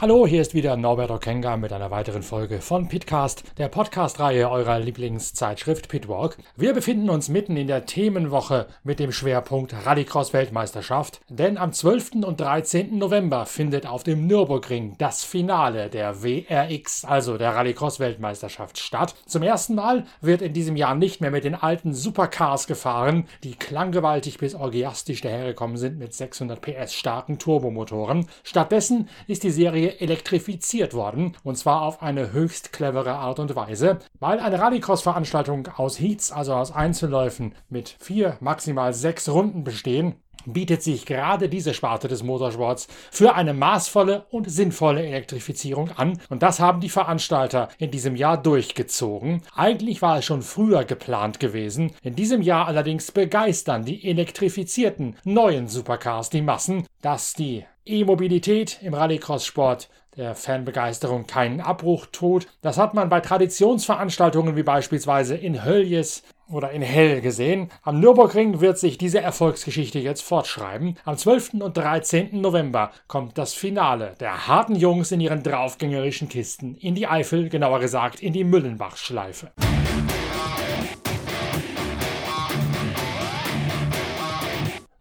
Hallo, hier ist wieder Norbert Okenga mit einer weiteren Folge von Pitcast, der Podcast-Reihe eurer Lieblingszeitschrift Pitwalk. Wir befinden uns mitten in der Themenwoche mit dem Schwerpunkt Rallycross-Weltmeisterschaft, denn am 12. und 13. November findet auf dem Nürburgring das Finale der WRX, also der Rallycross-Weltmeisterschaft, statt. Zum ersten Mal wird in diesem Jahr nicht mehr mit den alten Supercars gefahren, die klanggewaltig bis orgiastisch dahergekommen sind mit 600 PS starken Turbomotoren. Stattdessen ist die Serie elektrifiziert worden, und zwar auf eine höchst clevere Art und Weise, weil eine Rallycross-Veranstaltung aus Heats, also aus Einzelläufen mit vier, maximal sechs Runden bestehen, bietet sich gerade diese Sparte des Motorsports für eine maßvolle und sinnvolle Elektrifizierung an. Und das haben die Veranstalter in diesem Jahr durchgezogen. Eigentlich war es schon früher geplant gewesen. In diesem Jahr allerdings begeistern die elektrifizierten neuen Supercars die Massen, dass die E-Mobilität im Rallycross-Sport der Fanbegeisterung keinen Abbruch tut. Das hat man bei Traditionsveranstaltungen wie beispielsweise in Höljes oder in Hell gesehen. Am Nürburgring wird sich diese Erfolgsgeschichte jetzt fortschreiben. Am 12. und 13. November kommt das Finale der harten Jungs in ihren draufgängerischen Kisten in die Eifel, genauer gesagt in die Müllenbach-Schleife.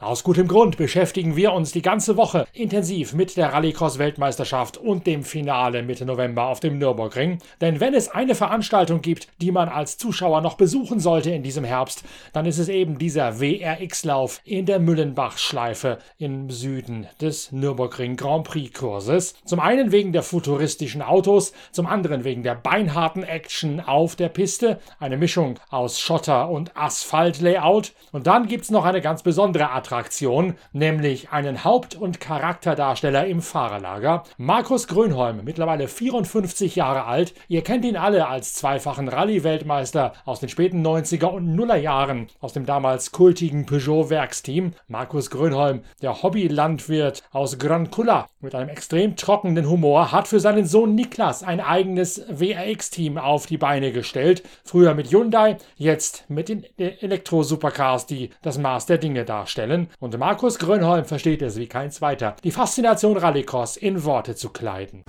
Aus gutem Grund beschäftigen wir uns die ganze Woche intensiv mit der Rallycross-Weltmeisterschaft und dem Finale Mitte November auf dem Nürburgring. Denn wenn es eine Veranstaltung gibt, die man als Zuschauer noch besuchen sollte in diesem Herbst, dann ist es eben dieser WRX-Lauf in der Müllenbach-Schleife im Süden des Nürburgring Grand Prix-Kurses. Zum einen wegen der futuristischen Autos, zum anderen wegen der beinharten Action auf der Piste, eine Mischung aus Schotter- und Asphalt-Layout. Und dann gibt es noch eine ganz besondere Attraktion Attraktion, nämlich einen Haupt- und Charakterdarsteller im Fahrerlager. Markus Grönholm, mittlerweile 54 Jahre alt. Ihr kennt ihn alle als zweifachen Rallye-Weltmeister aus den späten 90er und Nuller Jahren aus dem damals kultigen Peugeot-Werksteam. Markus Grönholm, der Hobbylandwirt aus Gran Culla mit einem extrem trockenen Humor, hat für seinen Sohn Niklas ein eigenes WRX-Team auf die Beine gestellt. Früher mit Hyundai, jetzt mit den Elektro-Supercars, die das Maß der Dinge darstellen und Markus Grönholm versteht es wie kein zweiter, die Faszination Rallycross in Worte zu kleiden.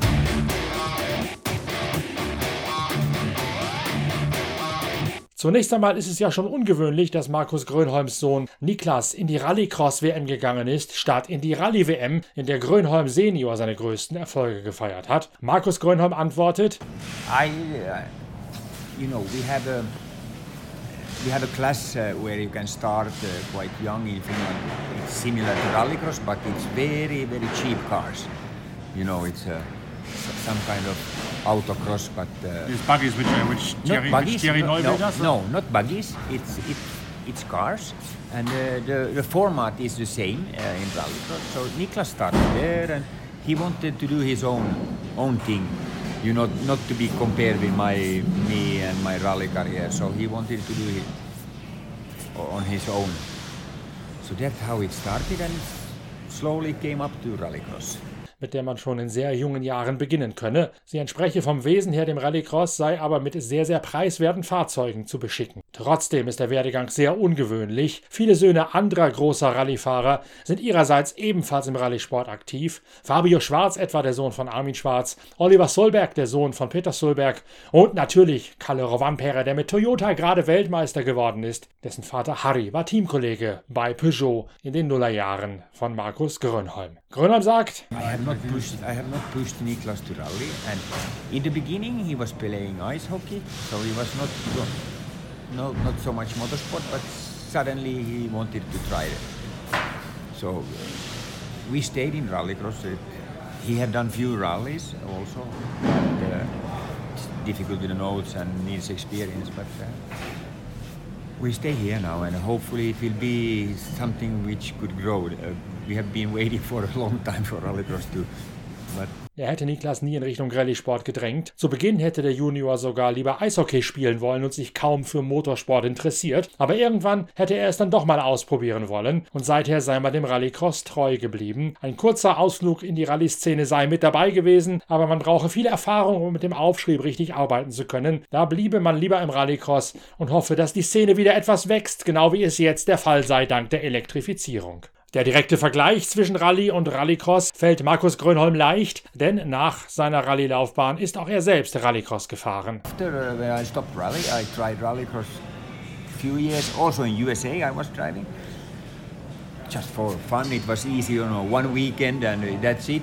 Zunächst einmal ist es ja schon ungewöhnlich, dass Markus Grönholms Sohn Niklas in die Rallycross-WM gegangen ist, statt in die Rallye-WM, in der Grönholm Senior seine größten Erfolge gefeiert hat. Markus Grönholm antwortet: I, uh, you know, we have a we have a class uh, where you can start uh, quite young in Finland. It's similar to rallycross, but it's very, very cheap cars. You know, it's uh, some kind of autocross, but... Uh, These buggies which, uh, which Thierry, buggies, which Thierry no, no, no, not buggies. It's, it, it's cars. And uh, the, the format is the same uh, in rallycross. So Niklas started there and he wanted to do his own, own thing you know, not to be compared with my me and my rally career. So he wanted to do it on his own. So that's how it started and slowly came up to rallycross. mit der man schon in sehr jungen Jahren beginnen könne. Sie entspreche vom Wesen her dem Rallycross, sei aber mit sehr, sehr preiswerten Fahrzeugen zu beschicken. Trotzdem ist der Werdegang sehr ungewöhnlich. Viele Söhne anderer großer Rallyefahrer sind ihrerseits ebenfalls im Rallysport aktiv. Fabio Schwarz etwa der Sohn von Armin Schwarz, Oliver Solberg der Sohn von Peter Solberg und natürlich Kalle Rovanperä, der mit Toyota gerade Weltmeister geworden ist. Dessen Vater Harry war Teamkollege bei Peugeot in den Nullerjahren von Markus Grönholm. Grönholm sagt, not pushed. I have not pushed Niklas to rally, and in the beginning he was playing ice hockey, so he was not no not so much motorsport, but suddenly he wanted to try it. So we stayed in rallycross. He had done few rallies also, and, uh, difficult with the notes and needs experience, but. Uh, we stay here now and hopefully it will be something which could grow. Uh, we have been waiting for a long time for rallycross too, but Er hätte Niklas nie in Richtung Rallye-Sport gedrängt. Zu Beginn hätte der Junior sogar lieber Eishockey spielen wollen und sich kaum für Motorsport interessiert. Aber irgendwann hätte er es dann doch mal ausprobieren wollen und seither sei man dem Rallycross treu geblieben. Ein kurzer Ausflug in die Rallye-Szene sei mit dabei gewesen, aber man brauche viel Erfahrung, um mit dem Aufschrieb richtig arbeiten zu können. Da bliebe man lieber im Rallycross und hoffe, dass die Szene wieder etwas wächst, genau wie es jetzt der Fall sei dank der Elektrifizierung. Der direkte Vergleich zwischen Rallye und Rallycross fällt Markus Grönholm leicht, denn nach seiner Rallye-Laufbahn ist auch er selbst Rallycross gefahren. After uh, I stopped rally, I tried rallycross a few years. Also in USA, I was driving. Just for fun, it was easy, you know, one weekend and that's it.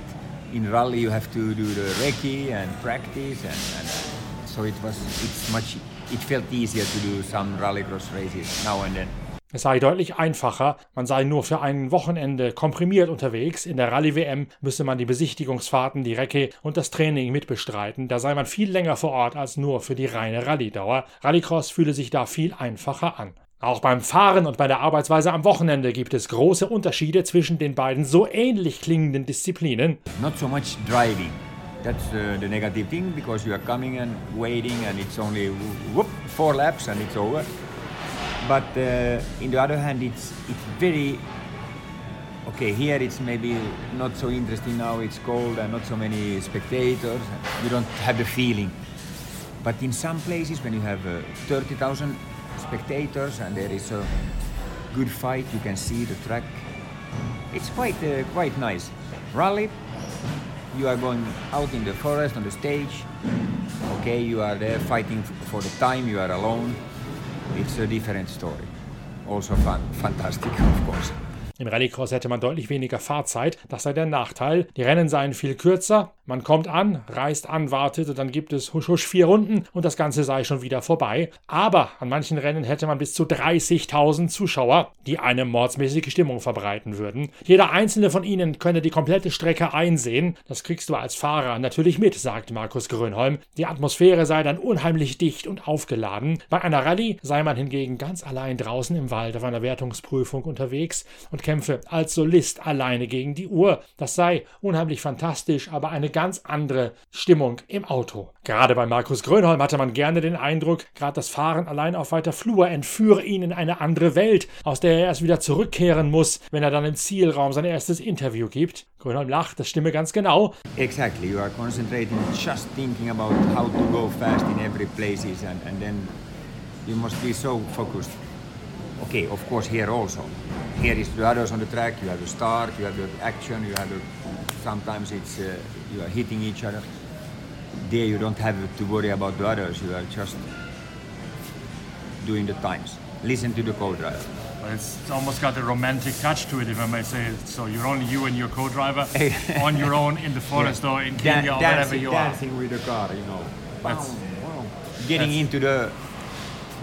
In rally, you have to do the recce and practice, and, and uh, so it was. It's much. It felt easier to do some rallycross races now and then. Es sei deutlich einfacher, man sei nur für ein Wochenende komprimiert unterwegs. In der Rallye-WM müsse man die Besichtigungsfahrten, die Recce und das Training mitbestreiten. Da sei man viel länger vor Ort als nur für die reine Rallye-Dauer. Rallycross fühle sich da viel einfacher an. Auch beim Fahren und bei der Arbeitsweise am Wochenende gibt es große Unterschiede zwischen den beiden so ähnlich klingenden Disziplinen. Not so much driving. That's uh, the negative thing because you are coming and waiting and it's only whoop, four laps and it's over. But uh, in the other hand, it's it's very okay. Here it's maybe not so interesting now. It's cold and not so many spectators. You don't have the feeling. But in some places, when you have uh, 30,000 spectators and there is a good fight, you can see the track. It's quite uh, quite nice. Rally, you are going out in the forest on the stage. Okay, you are there fighting for the time. You are alone. It's a different story. Also fun, fantastic, of course. Im Rallycross hätte man deutlich weniger Fahrzeit, das sei der Nachteil. Die Rennen seien viel kürzer, man kommt an, reist an, wartet und dann gibt es husch husch vier Runden und das Ganze sei schon wieder vorbei. Aber an manchen Rennen hätte man bis zu 30.000 Zuschauer, die eine mordsmäßige Stimmung verbreiten würden. Jeder einzelne von ihnen könne die komplette Strecke einsehen. Das kriegst du als Fahrer natürlich mit, sagt Markus Grönholm. Die Atmosphäre sei dann unheimlich dicht und aufgeladen. Bei einer Rallye sei man hingegen ganz allein draußen im Wald auf einer Wertungsprüfung unterwegs und kämpfe als Solist alleine gegen die Uhr. Das sei unheimlich fantastisch, aber eine ganz andere Stimmung im Auto. Gerade bei Markus Grönholm hatte man gerne den Eindruck, gerade das Fahren allein auf weiter Flur entführe ihn in eine andere Welt, aus der er erst wieder zurückkehren muss, wenn er dann im Zielraum sein erstes Interview gibt. Grönholm lacht, das stimme ganz genau. Exactly, you are concentrating just thinking about how to go fast in every places and, and then you must be so focused. Okay, of course here also. Here is the others on the track, you have the start, you have the action, you have the sometimes it's uh, you are hitting each other. There you don't have to worry about the others, you are just doing the times. Listen to the co-driver. But it's almost got a romantic touch to it, if I may say it. So you're only you and your co-driver on your own in the forest or in Kenya Dan- or dancing, wherever you are. dancing with the car, you know. That's- Wow. Getting that's- into the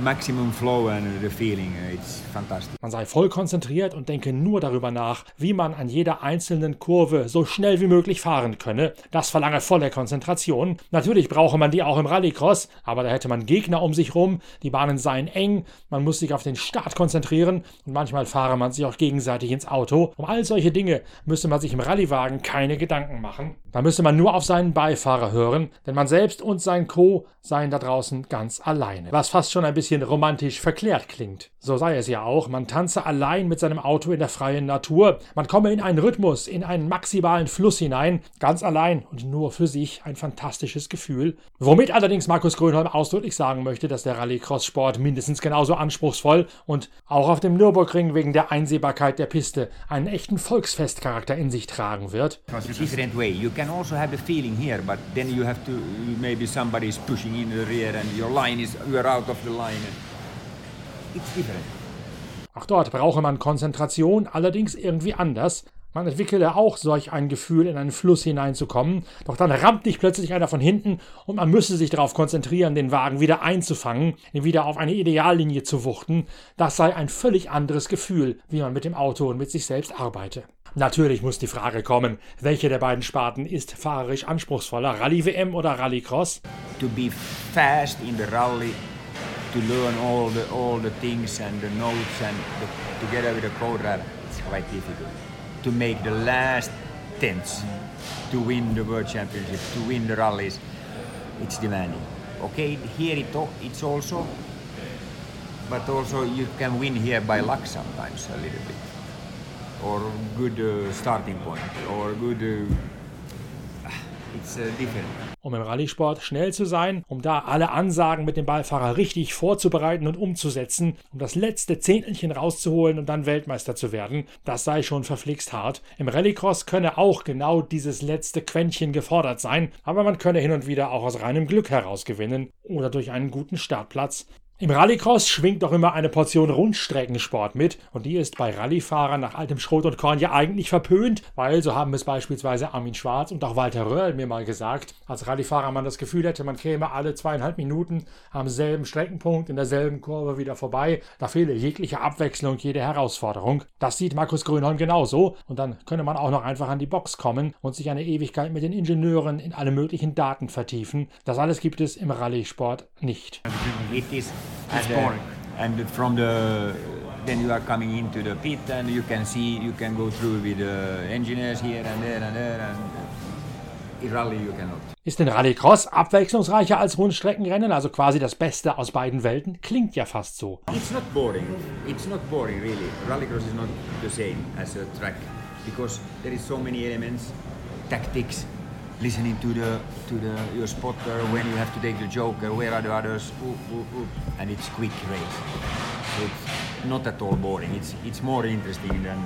maximum flow and the feeling, uh, it's fantastic. Man sei voll konzentriert und denke nur darüber nach, wie man an jeder einzelnen Kurve so schnell wie möglich fahren könne. Das verlange volle Konzentration. Natürlich brauche man die auch im Rallycross, aber da hätte man Gegner um sich rum, die Bahnen seien eng, man muss sich auf den Start konzentrieren und manchmal fahre man sich auch gegenseitig ins Auto. Um all solche Dinge müsste man sich im Rallyewagen keine Gedanken machen. Da müsste man nur auf seinen Beifahrer hören, denn man selbst und sein Co. seien da draußen ganz alleine. Was fast schon ein bisschen romantisch verklärt klingt. So sei es ja auch, man tanze allein mit seinem Auto in der freien Natur, man komme in einen Rhythmus, in einen maximalen Fluss hinein, ganz allein und nur für sich ein fantastisches Gefühl. Womit allerdings Markus Grönholm ausdrücklich sagen möchte, dass der Rallycross-Sport mindestens genauso anspruchsvoll und auch auf dem Nürburgring wegen der Einsehbarkeit der Piste einen echten Volksfestcharakter in sich tragen wird. Different way. You can also have the feeling here, but then you have to maybe somebody is pushing in the rear and your line is you are line. Auch dort brauche man Konzentration, allerdings irgendwie anders. Man entwickele auch solch ein Gefühl, in einen Fluss hineinzukommen, doch dann rammt dich plötzlich einer von hinten und man müsse sich darauf konzentrieren, den Wagen wieder einzufangen, ihn wieder auf eine Ideallinie zu wuchten. Das sei ein völlig anderes Gefühl, wie man mit dem Auto und mit sich selbst arbeite. Natürlich muss die Frage kommen, welche der beiden Sparten ist fahrerisch anspruchsvoller, Rallye-WM oder Rallycross? To be fast in the rally, to learn all the all the things and the notes and the, together with the co-driver, it's quite difficult. To make the last tenths, to win the world championship, to win the rallies, it's demanding. Okay, here it it's also, but also you can win here by luck sometimes a little bit, or good uh, starting point, or good. Uh, it's uh, different. Um im Rallye-Sport schnell zu sein, um da alle Ansagen mit dem Beifahrer richtig vorzubereiten und umzusetzen, um das letzte Zehntelchen rauszuholen und dann Weltmeister zu werden, das sei schon verflixt hart. Im Rallycross könne auch genau dieses letzte Quäntchen gefordert sein, aber man könne hin und wieder auch aus reinem Glück heraus gewinnen oder durch einen guten Startplatz. Im Rallycross schwingt doch immer eine Portion Rundstreckensport mit und die ist bei Rallyfahrern nach altem Schrot und Korn ja eigentlich verpönt, weil so haben es beispielsweise Armin Schwarz und auch Walter Röhrl mir mal gesagt, als Rallyfahrer man das Gefühl hätte, man käme alle zweieinhalb Minuten am selben Streckenpunkt in derselben Kurve wieder vorbei, da fehle jegliche Abwechslung, jede Herausforderung. Das sieht Markus Grönholm genauso und dann könne man auch noch einfach an die Box kommen und sich eine Ewigkeit mit den Ingenieuren in alle möglichen Daten vertiefen. Das alles gibt es im Rallysport nicht. It's and, uh, boring. and from the then you are coming into the pit and you can see you can go through with the engineers here and there and there and uh, in rally you cannot. Ist denn Rallycross abwechslungsreicher als Rundstreckenrennen, also quasi das Beste aus beiden Welten? Klingt ja fast so. It's not boring. It's not boring really. Rallycross is not the same as a track because there is so many elements, tactics, listening to the to the your spotter when you have to take the joker, where are the others, and it's quick race. So it's not at all boring. It's it's more interesting than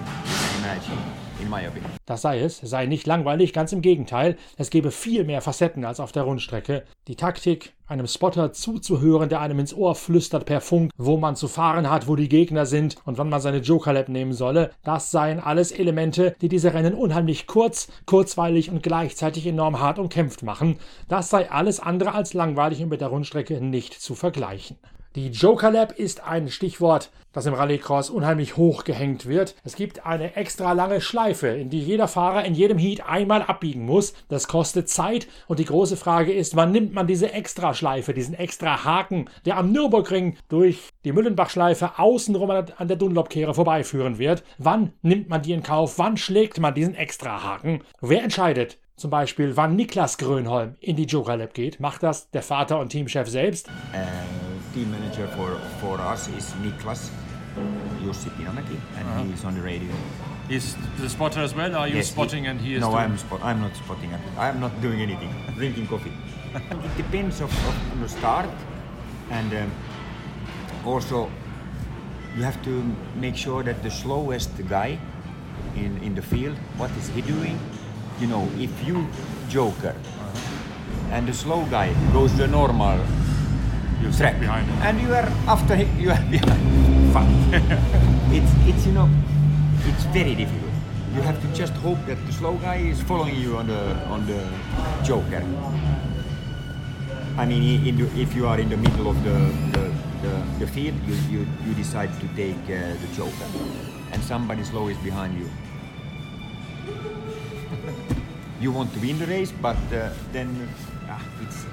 imagine, in my. Das sei es, sei nicht langweilig, ganz im Gegenteil. Es gebe viel mehr Facetten als auf der Rundstrecke. Die Taktik, einem Spotter zuzuhören, der einem ins Ohr flüstert per Funk, wo man zu fahren hat, wo die Gegner sind und wann man seine Joker-Lab nehmen solle, das seien alles Elemente, die diese Rennen unheimlich kurz, kurzweilig und gleichzeitig enorm hart umkämpft machen. Das sei alles andere als langweilig und mit der Rundstrecke nicht zu vergleichen. Die Joker Lab ist ein Stichwort, das im Rallycross unheimlich hoch gehängt wird. Es gibt eine extra lange Schleife, in die jeder Fahrer in jedem Heat einmal abbiegen muss. Das kostet Zeit und die große Frage ist, wann nimmt man diese extra Schleife, diesen extra Haken, der am Nürburgring durch die Müllenbach-Schleife außenrum an der Dunlop-Kehre vorbeiführen wird. Wann nimmt man die in Kauf? Wann schlägt man diesen extra Haken? Wer entscheidet? Zum Beispiel, wann Niklas Grönholm in die Joker Lab geht. Macht das der Vater und Teamchef selbst? Uh, team manager for for us is Niklas Jussi Pinomäki, and he is on the radio. He's the spotter as well. Are you Yes, he- spotting and he is No, doing- I'm spot. I'm not spotting. I'm not doing anything. Drinking coffee. it depends of, of on the start, and um, also you have to make sure that the slowest guy in in the field, what is he doing? You know, if you joker and the slow guy goes the normal you track behind him. and you are after him, you are behind. Fuck. it's it's you know, it's very difficult. You have to just hope that the slow guy is following you on the on the joker. I mean, in the, if you are in the middle of the the, the, the field, you, you, you decide to take uh, the joker, and somebody slow is behind you. you want to win the race, but uh, then ah, it's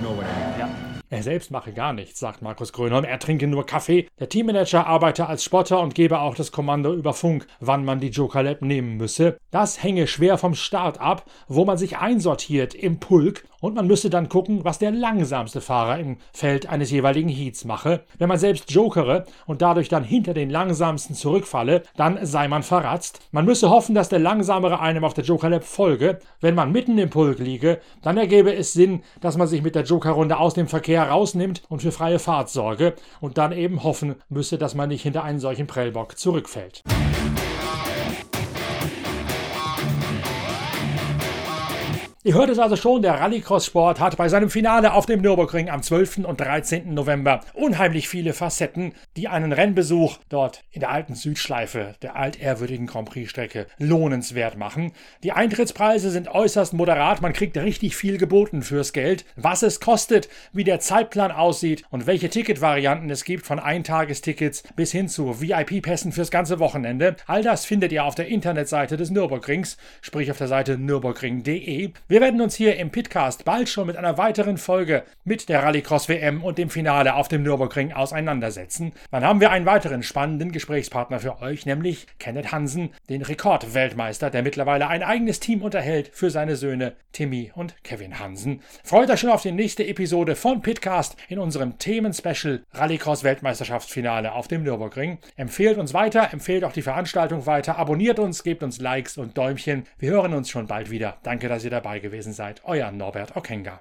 you know what I mean. Er selbst mache gar nichts, sagt Markus Grönholm. Er trinke nur Kaffee. Der Teammanager arbeite als Spotter und gebe auch das Kommando über Funk, wann man die Joker Lab nehmen müsse. Das hänge schwer vom Start ab, wo man sich einsortiert im Pulk und man müsse dann gucken, was der langsamste Fahrer im Feld eines jeweiligen Heats mache. Wenn man selbst jokere und dadurch dann hinter den langsamsten zurückfalle, dann sei man verratzt. Man müsse hoffen, dass der langsamere einem auf der Joker Lab folge. Wenn man mitten im Pulk liege, dann ergebe es Sinn, dass man sich mit der Joker-Runde aus dem Verkehr rausnimmt und für freie Fahrt sorge und dann eben hoffen müsse, dass man nicht hinter einen solchen Prellbock zurückfällt. Ihr hört es also schon, der Rallycross-Sport hat bei seinem Finale auf dem Nürburgring am 12. und 13. November unheimlich viele Facetten, die einen Rennbesuch dort in der alten Südschleife der altehrwürdigen Grand Prix-Strecke lohnenswert machen. Die Eintrittspreise sind äußerst moderat, man kriegt richtig viel geboten fürs Geld. Was es kostet, wie der Zeitplan aussieht und welche Ticketvarianten es gibt, von Eintagestickets bis hin zu VIP-Pässen fürs ganze Wochenende, all das findet ihr auf der Internetseite des Nürburgrings, sprich auf der Seite nürburgring.de. Wir werden uns hier im Pitcast bald schon mit einer weiteren Folge mit der Rallycross WM und dem Finale auf dem Nürburgring auseinandersetzen. Dann haben wir einen weiteren spannenden Gesprächspartner für euch, nämlich Kenneth Hansen, den Rekordweltmeister, der mittlerweile ein eigenes Team unterhält für seine Söhne Timmy und Kevin Hansen. Freut euch schon auf die nächste Episode von Pitcast in unserem Themenspecial Rallycross Weltmeisterschaftsfinale auf dem Nürburgring. Empfehlt uns weiter, empfehlt auch die Veranstaltung weiter, abonniert uns, gebt uns Likes und Däumchen. Wir hören uns schon bald wieder. Danke, dass ihr dabei gewesen seid. Euer Norbert Okenga.